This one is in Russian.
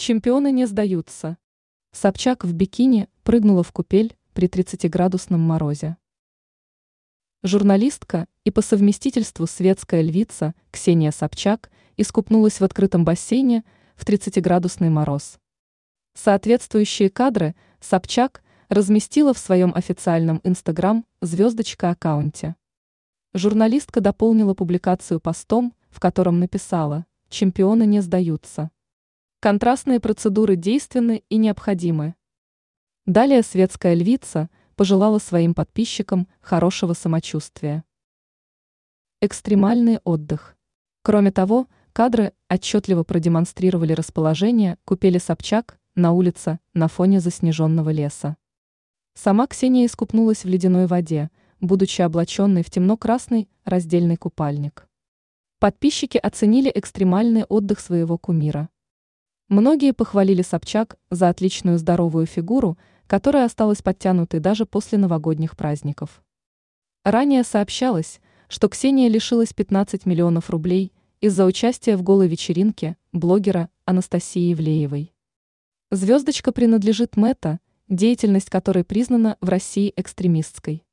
Чемпионы не сдаются. Собчак в бикини прыгнула в купель при 30-градусном морозе. Журналистка и по совместительству светская львица Ксения Собчак искупнулась в открытом бассейне в 30-градусный мороз. Соответствующие кадры Собчак разместила в своем официальном инстаграм звездочка аккаунте. Журналистка дополнила публикацию постом, в котором написала «Чемпионы не сдаются». Контрастные процедуры действенны и необходимы. Далее светская львица пожелала своим подписчикам хорошего самочувствия. Экстремальный отдых. Кроме того, кадры отчетливо продемонстрировали расположение купели Собчак на улице на фоне заснеженного леса. Сама Ксения искупнулась в ледяной воде, будучи облаченной в темно-красный раздельный купальник. Подписчики оценили экстремальный отдых своего кумира. Многие похвалили Собчак за отличную здоровую фигуру, которая осталась подтянутой даже после новогодних праздников. Ранее сообщалось, что Ксения лишилась 15 миллионов рублей из-за участия в голой вечеринке блогера Анастасии Ивлеевой. Звездочка принадлежит Мэтта, деятельность которой признана в России экстремистской.